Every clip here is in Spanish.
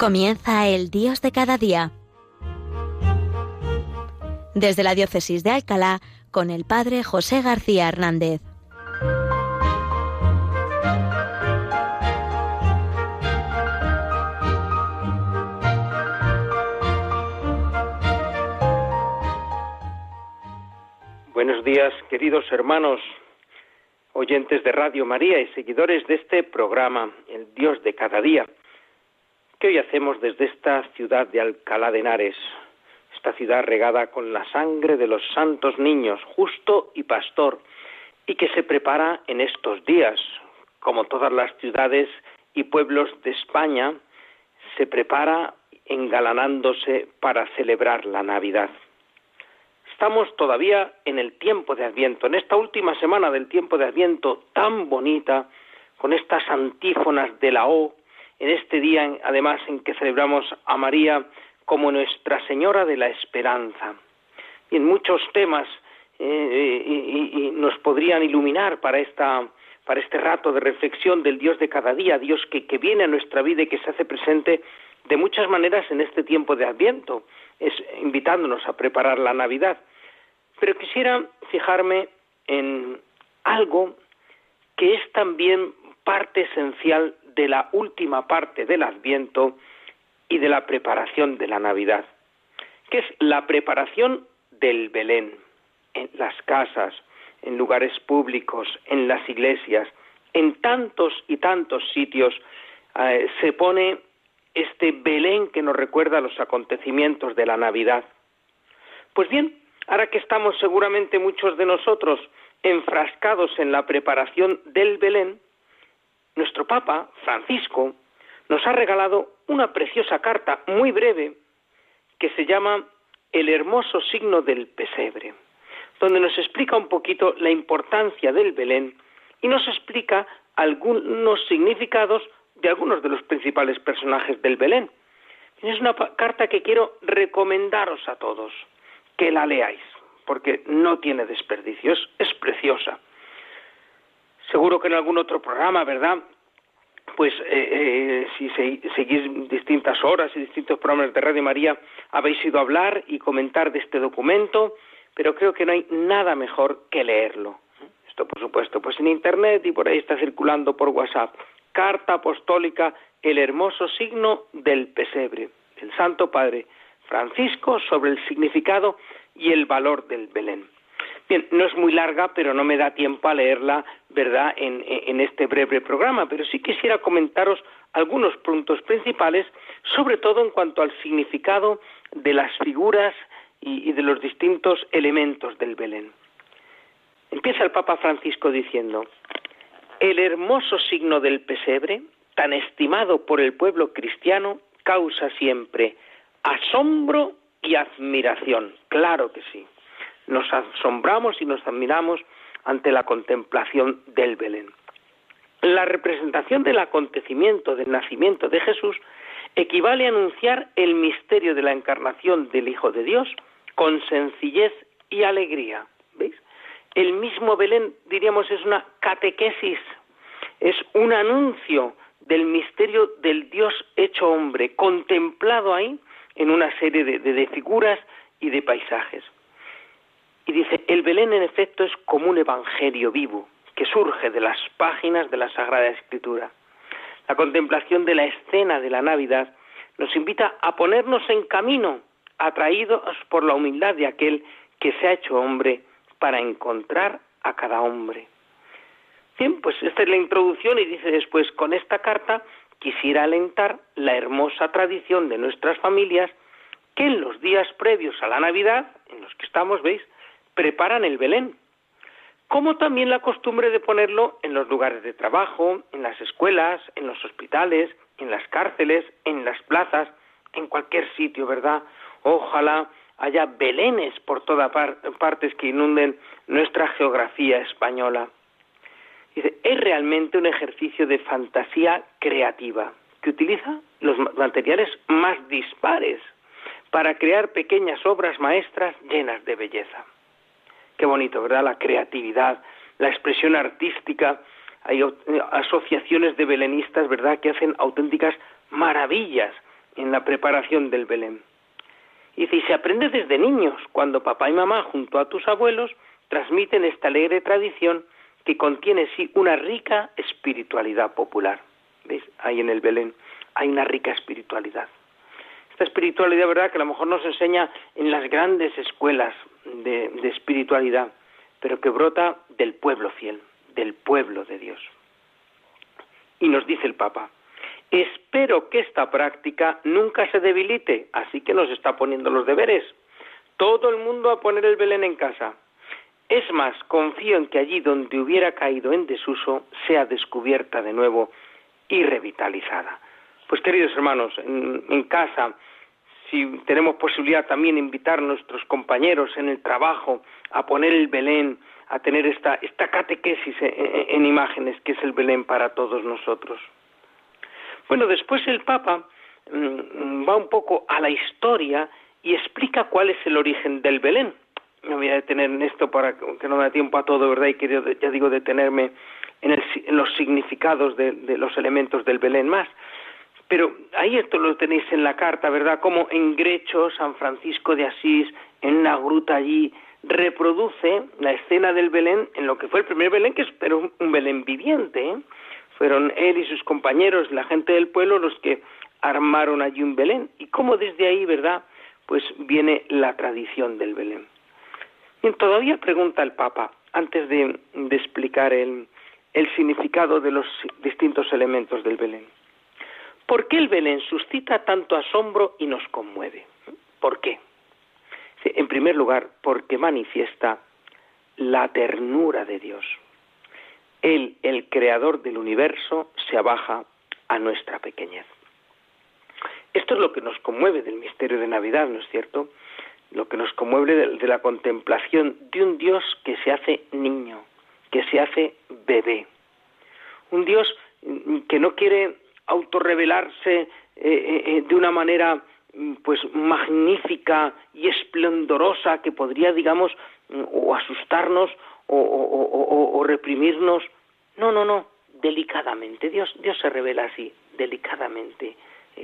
Comienza el Dios de cada día. Desde la Diócesis de Alcalá, con el Padre José García Hernández. Buenos días, queridos hermanos, oyentes de Radio María y seguidores de este programa, El Dios de cada día, que hoy hacemos desde esta ciudad de Alcalá de Henares, esta ciudad regada con la sangre de los santos niños, justo y pastor, y que se prepara en estos días, como todas las ciudades y pueblos de España, se prepara engalanándose para celebrar la Navidad. Estamos todavía en el tiempo de Adviento, en esta última semana del tiempo de Adviento tan bonita, con estas antífonas de la O, en este día además en que celebramos a María como Nuestra Señora de la Esperanza. Y en muchos temas eh, y, nos podrían iluminar para esta para este rato de reflexión del Dios de cada día, Dios que, viene a nuestra vida y que se hace presente de muchas maneras en este tiempo de Adviento, invitándonos a preparar la Navidad. Pero quisiera fijarme en algo que es también parte esencial de la última parte del Adviento y de la preparación de la Navidad, que es la preparación del Belén en las casas, en lugares públicos, en las iglesias, en tantos y tantos sitios eh, se pone este Belén que nos recuerda los acontecimientos de la Navidad. Pues bien, ahora que estamos seguramente muchos de nosotros enfrascados en la preparación del Belén, nuestro Papa, Francisco, nos ha regalado una preciosa carta muy breve que se llama El hermoso signo del pesebre, donde nos explica un poquito la importancia del Belén y nos explica algunos significados de algunos de los principales personajes del Belén. Es una carta que quiero recomendaros a todos que la leáis, porque no tiene desperdicios, es preciosa. Seguro que en algún otro programa, ¿verdad? Pues eh, eh, si seguís distintas horas y distintos programas de Radio María, habéis ido a hablar y comentar de este documento, pero creo que no hay nada mejor que leerlo. Esto, por supuesto, pues en Internet y por ahí está circulando por WhatsApp. Carta Apostólica, el hermoso signo del pesebre, del Santo Padre Francisco sobre el significado y el valor del Belén. Bien, no es muy larga, pero no me da tiempo a leerla, ¿verdad?, en, este breve programa, pero sí quisiera comentaros algunos puntos principales, sobre todo en cuanto al significado de las figuras y, de los distintos elementos del Belén. Empieza el Papa Francisco diciendo, el hermoso signo del pesebre, tan estimado por el pueblo cristiano, causa siempre asombro y admiración. Claro que sí nos asombramos y nos admiramos ante la contemplación del Belén. La representación del acontecimiento del nacimiento de Jesús equivale a anunciar el misterio de la encarnación del Hijo de Dios con sencillez y alegría. ¿Veis? El mismo Belén, diríamos, es una catequesis, es un anuncio del misterio del Dios hecho hombre, contemplado ahí en una serie de, de figuras y de paisajes. Y dice, el Belén en efecto es como un evangelio vivo que surge de las páginas de la Sagrada Escritura. La contemplación de la escena de la Navidad nos invita a ponernos en camino, atraídos por la humildad de aquel que se ha hecho hombre para encontrar a cada hombre. Bien, pues esta es la introducción y dice después, con esta carta quisiera alentar la hermosa tradición de nuestras familias que en los días previos a la Navidad, en los que estamos, veis, preparan el Belén, como también la costumbre de ponerlo en los lugares de trabajo, en las escuelas, en los hospitales, en las cárceles, en las plazas, en cualquier sitio, ¿verdad? Ojalá haya belenes por todas partes que inunden nuestra geografía española. Dice, es realmente un ejercicio de fantasía creativa que utiliza los materiales más dispares para crear pequeñas obras maestras llenas de belleza. Qué bonito, ¿verdad? La creatividad, la expresión artística. Hay asociaciones de belenistas, ¿verdad?, que hacen auténticas maravillas en la preparación del Belén. Y dice, y se aprende desde niños, cuando papá y mamá, junto a tus abuelos, transmiten esta alegre tradición que contiene, sí, una rica espiritualidad popular. ¿Veis? Ahí en el Belén hay una rica espiritualidad. Esta espiritualidad, ¿verdad?, que a lo mejor nos enseña en las grandes escuelas de, espiritualidad, pero que brota del pueblo fiel, del pueblo de Dios. Y nos dice el Papa, espero que esta práctica nunca se debilite, así que nos está poniendo los deberes. Todo el mundo a poner el Belén en casa. Es más, confío en que allí donde hubiera caído en desuso sea descubierta de nuevo y revitalizada. Pues queridos hermanos, en, casa, si tenemos posibilidad también invitar a nuestros compañeros en el trabajo a poner el Belén, a tener esta, esta catequesis en, imágenes que es el Belén para todos nosotros. Bueno, después el Papa mm, va un poco a la historia y explica cuál es el origen del Belén. Me voy a detener en esto para que no me da tiempo a todo, ¿verdad? Y quería, ya digo, detenerme en, en los significados de, los elementos del Belén más. Pero ahí esto lo tenéis en la carta, ¿verdad? Como en Grecho, San Francisco de Asís, en una gruta allí, reproduce la escena del Belén en lo que fue el primer Belén, que es pero un Belén viviente. ¿eh? Fueron él y sus compañeros, la gente del pueblo, los que armaron allí un Belén. Y cómo desde ahí, ¿verdad? Pues viene la tradición del Belén. Y todavía pregunta el Papa, antes de, de explicar el, el significado de los distintos elementos del Belén. ¿Por qué el Belén suscita tanto asombro y nos conmueve? ¿Por qué? En primer lugar, porque manifiesta la ternura de Dios. Él, el creador del universo, se abaja a nuestra pequeñez. Esto es lo que nos conmueve del misterio de Navidad, ¿no es cierto? Lo que nos conmueve de, la contemplación de un Dios que se hace niño, que se hace bebé. Un Dios que no quiere autorrevelarse eh, eh, eh, de una manera Mm, pues magnífica y esplendorosa que podría, digamos, mm, o asustarnos o, reprimirnos. No, no, no, delicadamente. Dios, Dios se revela así, delicadamente,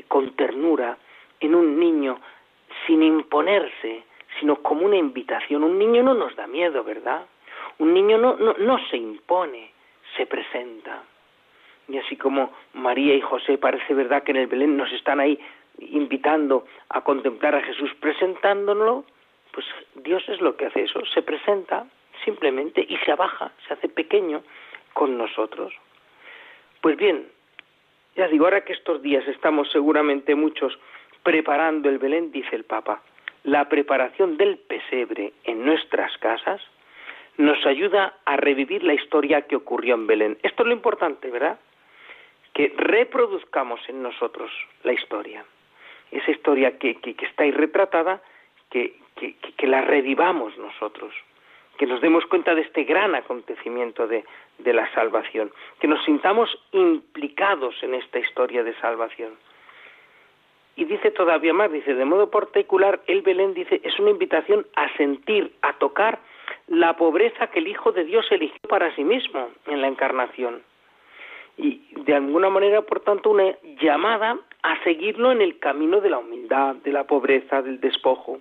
con ternura, en un niño, sin imponerse, sino como una invitación. Un niño no nos da miedo, ¿verdad? Un niño no, no, no se impone, se presenta. Y así como María y José parece verdad que en el Belén nos están ahí invitando a contemplar a Jesús, presentándonos, pues Dios es lo que hace eso, se presenta simplemente y se abaja, se hace pequeño con nosotros. Pues bien, ya digo, ahora que estos días estamos seguramente muchos preparando el Belén, dice el Papa, la preparación del pesebre en nuestras casas nos ayuda a revivir la historia que ocurrió en Belén. Esto es lo importante, ¿verdad? Que reproduzcamos en nosotros la historia esa historia que, que, está ahí retratada, que, que, la revivamos nosotros, que nos demos cuenta de este gran acontecimiento de, de la salvación, que nos sintamos implicados en esta historia de salvación. Y dice todavía más, dice, de modo particular, el Belén dice, es una invitación a sentir, a tocar la pobreza que el Hijo de Dios eligió para sí mismo en la encarnación de alguna manera, por tanto, una llamada a seguirlo en el camino de la humildad, de la pobreza, del despojo,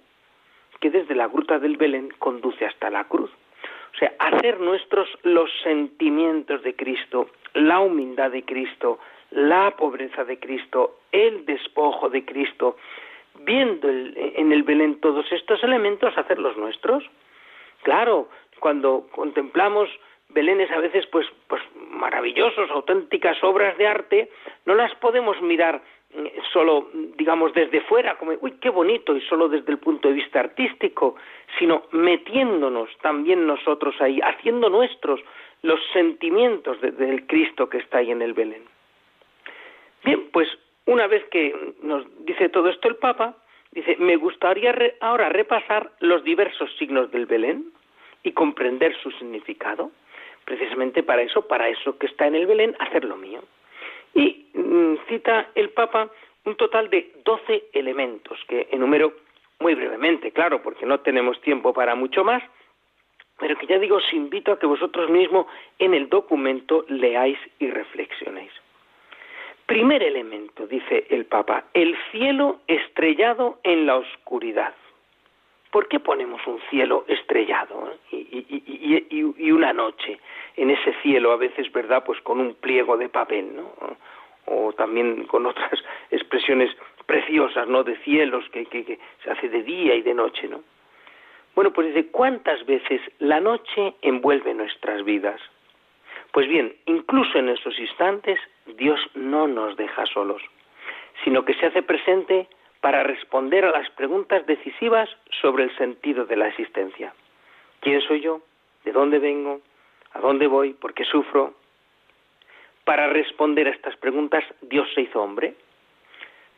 que desde la gruta del Belén conduce hasta la cruz. O sea, hacer nuestros los sentimientos de Cristo, la humildad de Cristo, la pobreza de Cristo, el despojo de Cristo, viendo en el Belén todos estos elementos, hacerlos nuestros. Claro, cuando contemplamos belenes a veces pues, pues maravillosos, auténticas obras de arte, no las podemos mirar mm, solo, digamos, desde fuera, como, uy, qué bonito, y solo desde el punto de vista artístico, sino metiéndonos también nosotros ahí, haciendo nuestros los sentimientos del Cristo que está ahí en el Belén. Bien, pues una vez que nos dice todo esto el Papa, dice, me gustaría ahora repasar los diversos signos del Belén y comprender su significado precisamente para eso, para eso que está en el Belén, hacer lo mío. Y mm, cita el Papa un total de 12 elementos que enumero muy brevemente, claro, porque no tenemos tiempo para mucho más, pero que ya digo, os invito a que vosotros mismos en el documento leáis y reflexionéis. Primer elemento, dice el Papa, el cielo estrellado en la oscuridad. ¿Por qué ponemos un cielo estrellado eh? y, una noche en ese cielo, a veces, ¿verdad?, pues con un pliego de papel, ¿no? O también con otras expresiones preciosas, ¿no?, de cielos que, que se hace de día y de noche, ¿no? Bueno, pues dice, ¿cuántas veces la noche envuelve nuestras vidas? Pues bien, incluso en esos instantes, Dios no nos deja solos, sino que se hace presente para responder a las preguntas decisivas sobre el sentido de la existencia. ¿Quién soy yo? ¿De dónde vengo? ¿A dónde voy? ¿Por qué sufro? Para responder a estas preguntas, Dios se hizo hombre.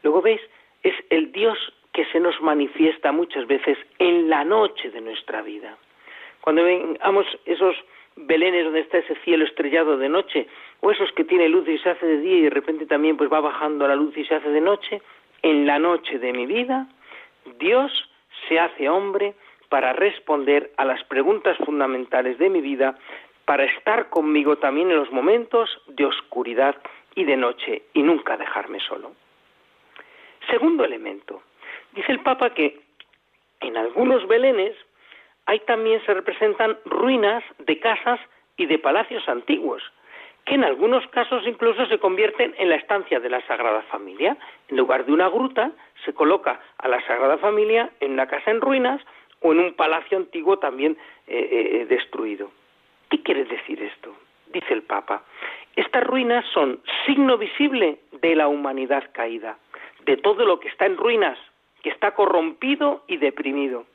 Luego veis, es el Dios que se nos manifiesta muchas veces en la noche de nuestra vida. Cuando vengamos esos belenes donde está ese cielo estrellado de noche, o esos que tiene luz y se hace de día y de repente también pues va bajando la luz y se hace de noche, en la noche de mi vida, Dios se hace hombre para responder a las preguntas fundamentales de mi vida, para estar conmigo también en los momentos de oscuridad y de noche y nunca dejarme solo. Segundo elemento, dice el Papa que en algunos belenes hay también se representan ruinas de casas y de palacios antiguos, que en algunos casos incluso se convierten en la estancia de la Sagrada Familia. En lugar de una gruta, se coloca a la Sagrada Familia en una casa en ruinas o en un palacio antiguo también eh, eh, destruido. ¿Qué quiere decir esto? Dice el Papa. Estas ruinas son signo visible de la humanidad caída, de todo lo que está en ruinas, que está corrompido y deprimido.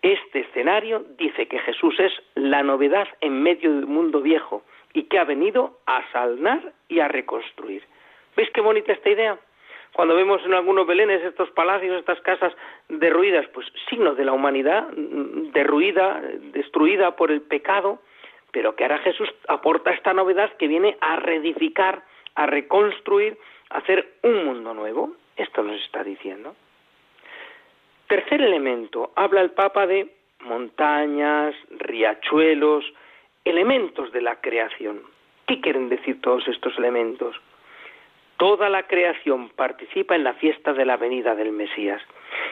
Este escenario dice que Jesús es la novedad en medio del mundo viejo, y que ha venido a salnar y a reconstruir. ¿Veis qué bonita esta idea? Cuando vemos en algunos belenes estos palacios, estas casas derruidas, pues signo de la humanidad mm, derruida, destruida por el pecado, pero que ahora Jesús aporta esta novedad que viene a reedificar, a reconstruir, a hacer un mundo nuevo. Esto nos está diciendo. Tercer elemento, habla el Papa de montañas, riachuelos, elementos de la creación. ¿Qué quieren decir todos estos elementos? Toda la creación participa en la fiesta de la venida del Mesías.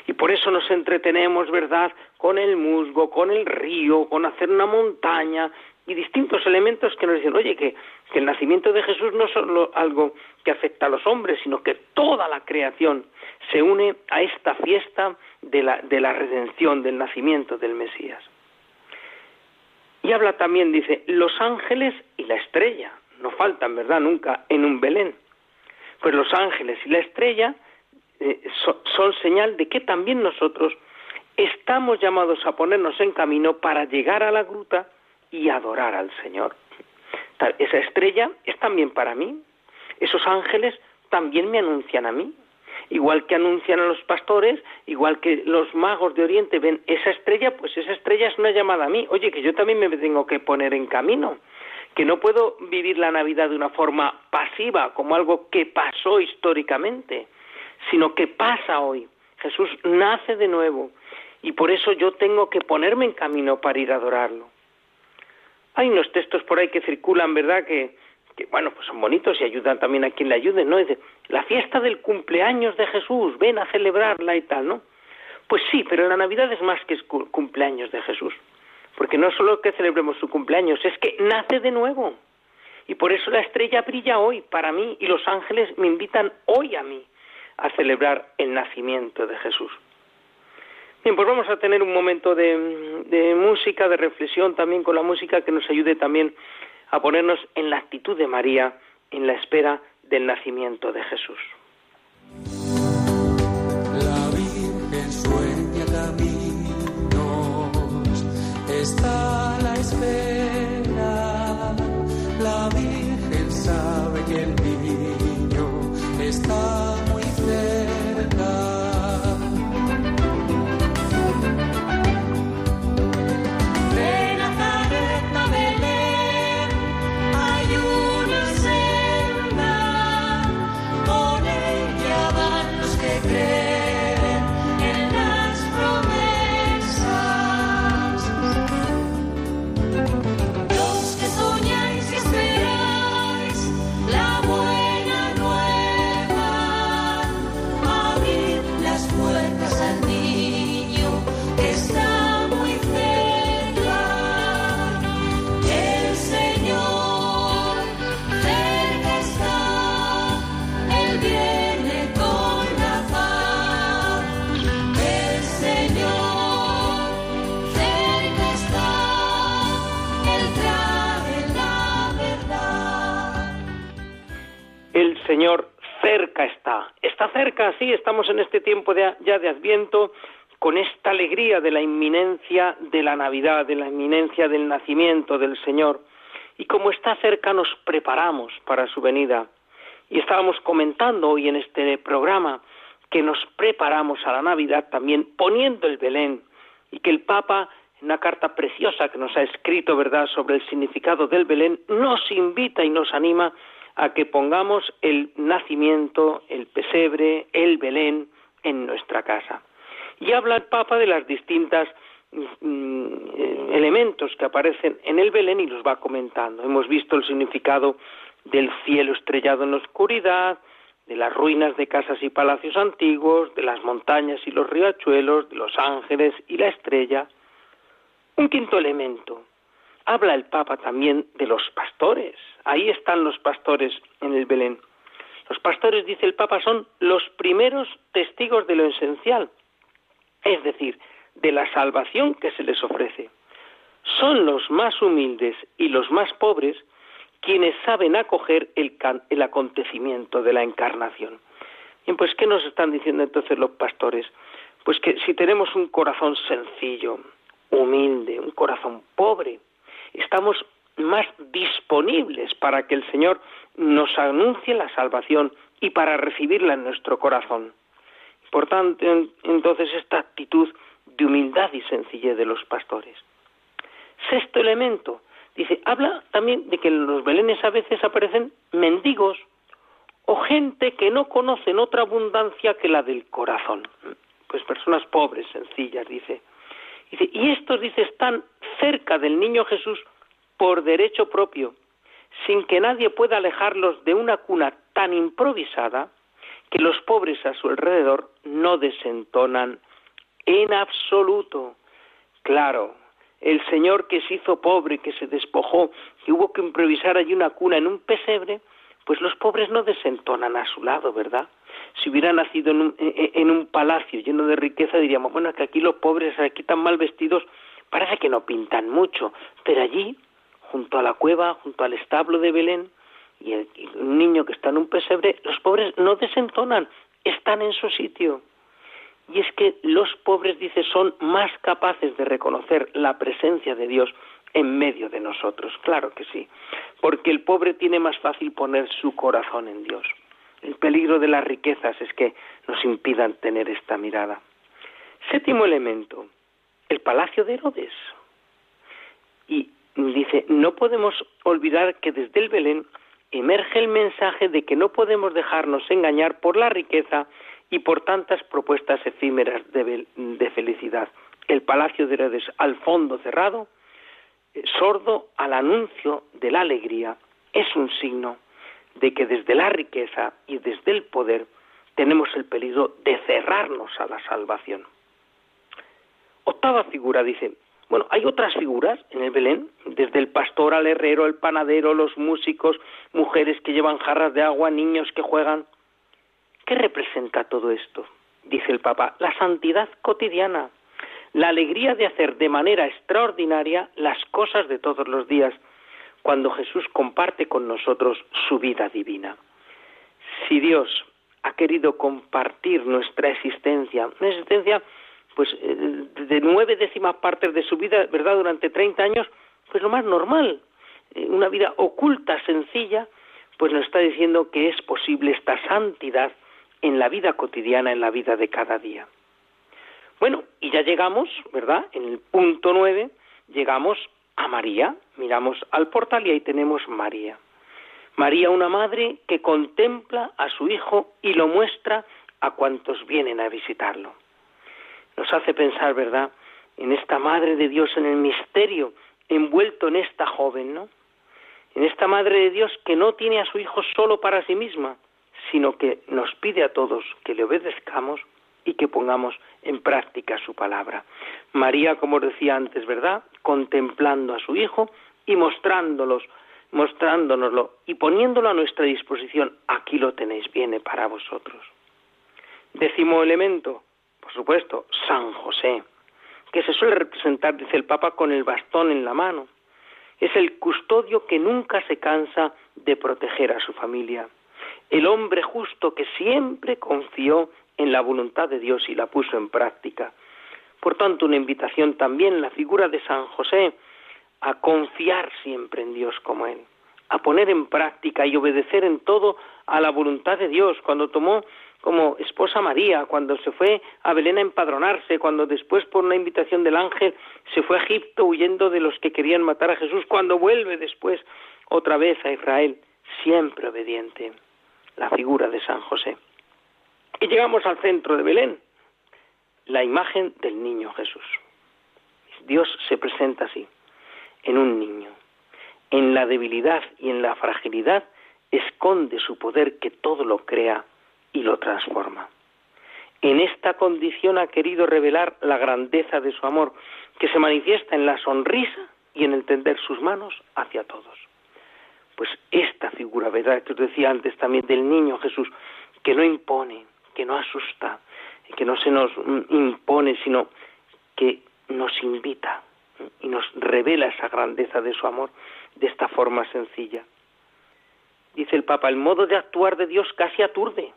Y por eso nos entretenemos, ¿verdad?, con el musgo, con el río, con hacer una montaña y distintos elementos que nos dicen, oye, que, el nacimiento de Jesús no es solo algo que afecta a los hombres, sino que toda la creación se une a esta fiesta de la, de la redención, del nacimiento del Mesías. Y habla también, dice, los ángeles y la estrella. No faltan, ¿verdad? Nunca en un Belén. Pues los ángeles y la estrella eh, son señal de que también nosotros estamos llamados a ponernos en camino para llegar a la gruta y adorar al Señor. Esa estrella es también para mí. Esos ángeles también me anuncian a mí igual que anuncian a los pastores, igual que los magos de Oriente ven esa estrella, pues esa estrella es una llamada a mí. Oye, que yo también me tengo que poner en camino, que no puedo vivir la Navidad de una forma pasiva, como algo que pasó históricamente, sino que pasa hoy. Jesús nace de nuevo y por eso yo tengo que ponerme en camino para ir a adorarlo. Hay unos textos por ahí que circulan, ¿verdad?, que, que bueno, pues son bonitos y ayudan también a quien le ayude, ¿no? Dice, la fiesta del cumpleaños de Jesús, ven a celebrarla y tal, ¿no? Pues sí, pero la Navidad es más que cumpleaños de Jesús, porque no solo que celebremos su cumpleaños, es que nace de nuevo. Y por eso la estrella brilla hoy para mí y los ángeles me invitan hoy a mí a celebrar el nacimiento de Jesús. Bien, pues vamos a tener un momento de, de música, de reflexión también con la música que nos ayude también a ponernos en la actitud de María en la espera del nacimiento de Jesús. Está. Cerca, sí, estamos en este tiempo ya de Adviento con esta alegría de la inminencia de la Navidad, de la inminencia del nacimiento del Señor. Y como está cerca nos preparamos para su venida. Y estábamos comentando hoy en este programa que nos preparamos a la Navidad también poniendo el Belén y que el Papa en una carta preciosa que nos ha escrito, ¿verdad?, sobre el significado del Belén, nos invita y nos anima a que pongamos el nacimiento, el pesebre, el Belén en nuestra casa. Y habla el Papa de las distintas mm, elementos que aparecen en el Belén y los va comentando. Hemos visto el significado del cielo estrellado en la oscuridad, de las ruinas de casas y palacios antiguos, de las montañas y los riachuelos, de los ángeles y la estrella. Un quinto elemento. Habla el Papa también de los pastores. Ahí están los pastores en el Belén. Los pastores, dice el Papa, son los primeros testigos de lo esencial, es decir, de la salvación que se les ofrece. Son los más humildes y los más pobres quienes saben acoger el, el acontecimiento de la encarnación. Bien, pues, ¿qué nos están diciendo entonces los pastores? Pues que si tenemos un corazón sencillo, humilde, un corazón pobre, estamos más disponibles para que el Señor nos anuncie la salvación y para recibirla en nuestro corazón. Por tanto, entonces esta actitud de humildad y sencillez de los pastores. Sexto elemento, Dice, habla también de que en los belenes a veces aparecen mendigos o gente que no conocen otra abundancia que la del corazón. Pues personas pobres, sencillas, dice. Y estos, dice, están cerca del niño Jesús por derecho propio, sin que nadie pueda alejarlos de una cuna tan improvisada que los pobres a su alrededor no desentonan en absoluto. Claro, el Señor que se hizo pobre, que se despojó, que hubo que improvisar allí una cuna en un pesebre, pues los pobres no desentonan a su lado, ¿verdad? Si hubiera nacido en un, en un palacio lleno de riqueza, diríamos, bueno, que aquí los pobres, aquí tan mal vestidos, parece que no pintan mucho, pero allí, junto a la cueva, junto al establo de Belén, y, el, y un niño que está en un pesebre, los pobres no desentonan, están en su sitio. Y es que los pobres, dice, son más capaces de reconocer la presencia de Dios en medio de nosotros. Claro que sí, porque el pobre tiene más fácil poner su corazón en Dios. El peligro de las riquezas es que nos impidan tener esta mirada. Séptimo elemento, el palacio de Herodes. Y dice, no podemos olvidar que desde el Belén emerge el mensaje de que no podemos dejarnos engañar por la riqueza y por tantas propuestas efímeras de, felicidad. El palacio de Herodes al fondo cerrado, sordo al anuncio de la alegría, es un signo de que desde la riqueza y desde el poder tenemos el peligro de cerrarnos a la salvación. Octava figura dice, bueno, hay otras figuras en el Belén, desde el pastor al herrero, el panadero, los músicos, mujeres que llevan jarras de agua, niños que juegan. ¿Qué representa todo esto? Dice el Papa, la santidad cotidiana, la alegría de hacer de manera extraordinaria las cosas de todos los días, cuando Jesús comparte con nosotros su vida divina. Si Dios ha querido compartir nuestra existencia, una existencia pues eh, de nueve décimas partes de su vida, ¿verdad?, durante 30 años, pues lo más normal, eh, una vida oculta, sencilla, pues nos está diciendo que es posible esta santidad en la vida cotidiana, en la vida de cada día. Bueno, y ya llegamos, ¿verdad? En el punto nueve, llegamos a María, miramos al portal y ahí tenemos María. María, una madre que contempla a su hijo y lo muestra a cuantos vienen a visitarlo. Nos hace pensar, ¿verdad?, en esta Madre de Dios, en el misterio envuelto en esta joven, ¿no? En esta Madre de Dios que no tiene a su hijo solo para sí misma, sino que nos pide a todos que le obedezcamos y que pongamos en práctica su palabra. María, como decía antes, ¿verdad? Contemplando a su Hijo y mostrándolos, mostrándonoslo y poniéndolo a nuestra disposición. Aquí lo tenéis, viene para vosotros. Décimo elemento, por supuesto, San José, que se suele representar, dice el Papa, con el bastón en la mano. Es el custodio que nunca se cansa de proteger a su familia el hombre justo que siempre confió en la voluntad de Dios y la puso en práctica. Por tanto, una invitación también la figura de San José a confiar siempre en Dios como Él, a poner en práctica y obedecer en todo a la voluntad de Dios. Cuando tomó como esposa María, cuando se fue a Belén a empadronarse, cuando después por una invitación del ángel se fue a Egipto huyendo de los que querían matar a Jesús, cuando vuelve después otra vez a Israel, siempre obediente, la figura de San José. Y llegamos al centro de Belén, la imagen del niño Jesús. Dios se presenta así, en un niño. En la debilidad y en la fragilidad esconde su poder que todo lo crea y lo transforma. En esta condición ha querido revelar la grandeza de su amor, que se manifiesta en la sonrisa y en el tender sus manos hacia todos. Pues esta figura, ¿verdad? Que os decía antes también del niño Jesús, que no impone, que no asusta, que no se nos impone, sino que nos invita y nos revela esa grandeza de su amor de esta forma sencilla. Dice el Papa, el modo de actuar de Dios casi aturde,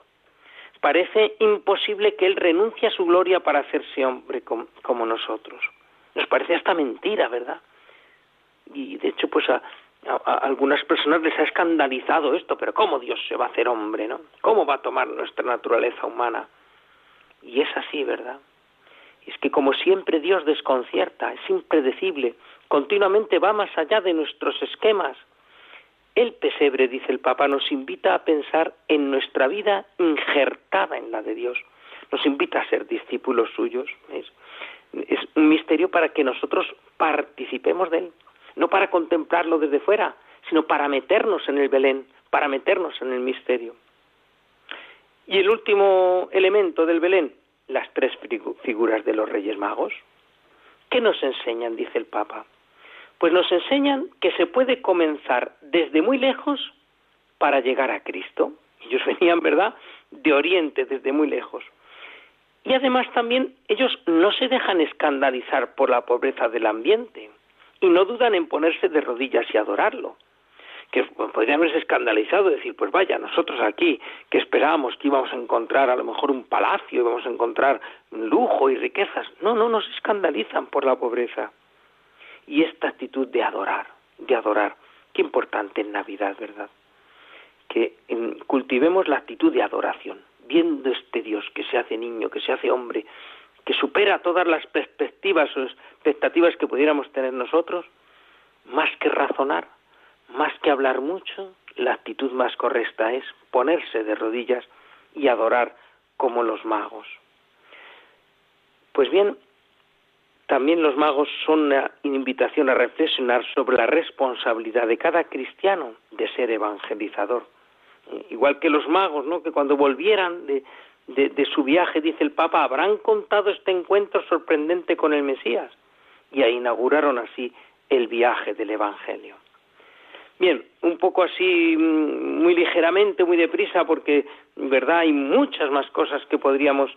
Parece imposible que Él renuncie a su gloria para hacerse hombre como, nosotros. Nos parece hasta mentira, ¿verdad? Y de hecho, pues a, algunas personas les ha escandalizado esto, pero ¿cómo Dios se va a hacer hombre, no? ¿Cómo va a tomar nuestra naturaleza humana? Y es así, ¿verdad? Es que como siempre Dios desconcierta, es impredecible, continuamente va más allá de nuestros esquemas, el pesebre, dice el Papa, nos invita a pensar en nuestra vida injertada en la de Dios. Nos invita a ser discípulos suyos. Es, un misterio para que nosotros participemos de él. No para contemplarlo desde fuera, sino para meternos en el Belén, para meternos en el misterio. Y el último elemento del Belén, las tres figuras de los Reyes Magos. ¿Qué nos enseñan? dice el Papa. Pues nos enseñan que se puede comenzar desde muy lejos para llegar a Cristo. Ellos venían, ¿verdad?, de Oriente, desde muy lejos. Y además también ellos no se dejan escandalizar por la pobreza del ambiente y no dudan en ponerse de rodillas y adorarlo. Que podrían haberse escandalizado decir, pues vaya, nosotros aquí que esperábamos que íbamos a encontrar a lo mejor un palacio, íbamos a encontrar lujo y riquezas. No, no nos escandalizan por la pobreza y esta actitud de adorar, de adorar. Qué importante en Navidad, ¿verdad? Que cultivemos la actitud de adoración, viendo este Dios que se hace niño, que se hace hombre, que supera todas las perspectivas o expectativas que pudiéramos tener nosotros, más que razonar, más que hablar mucho, la actitud más correcta es ponerse de rodillas y adorar como los magos. Pues bien, también los magos son una invitación a reflexionar sobre la responsabilidad de cada cristiano de ser evangelizador. Igual que los magos, ¿no? que cuando volvieran de, de, su viaje, dice el Papa, habrán contado este encuentro sorprendente con el Mesías. Y inauguraron así el viaje del Evangelio. Bien, un poco así, mm, muy ligeramente, muy deprisa, porque, verdad, hay muchas más cosas que podríamos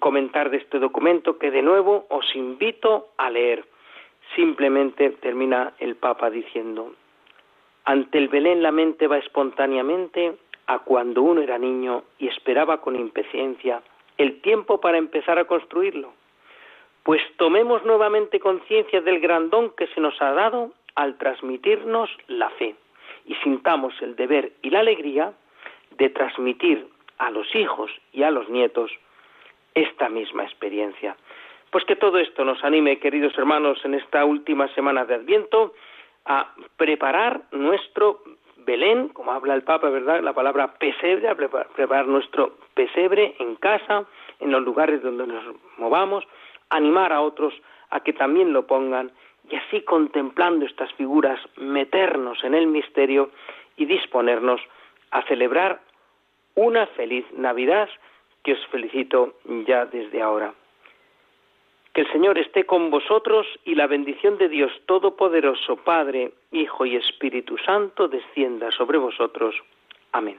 comentar de este documento que de nuevo os invito a leer. Simplemente termina el Papa diciendo, ante el Belén la mente va espontáneamente a cuando uno era niño y esperaba con impaciencia el tiempo para empezar a construirlo. Pues tomemos nuevamente conciencia del gran don que se nos ha dado al transmitirnos la fe y sintamos el deber y la alegría de transmitir a los hijos y a los nietos esta misma experiencia. Pues que todo esto nos anime, queridos hermanos, en esta última semana de Adviento, a preparar nuestro Belén, como habla el Papa, ¿verdad? La palabra pesebre, preparar nuestro pesebre en casa, en los lugares donde nos movamos, animar a otros a que también lo pongan y así contemplando estas figuras, meternos en el misterio y disponernos a celebrar una feliz Navidad que os felicito ya desde ahora. Que el Señor esté con vosotros y la bendición de Dios Todopoderoso, Padre, Hijo y Espíritu Santo, descienda sobre vosotros. Amén.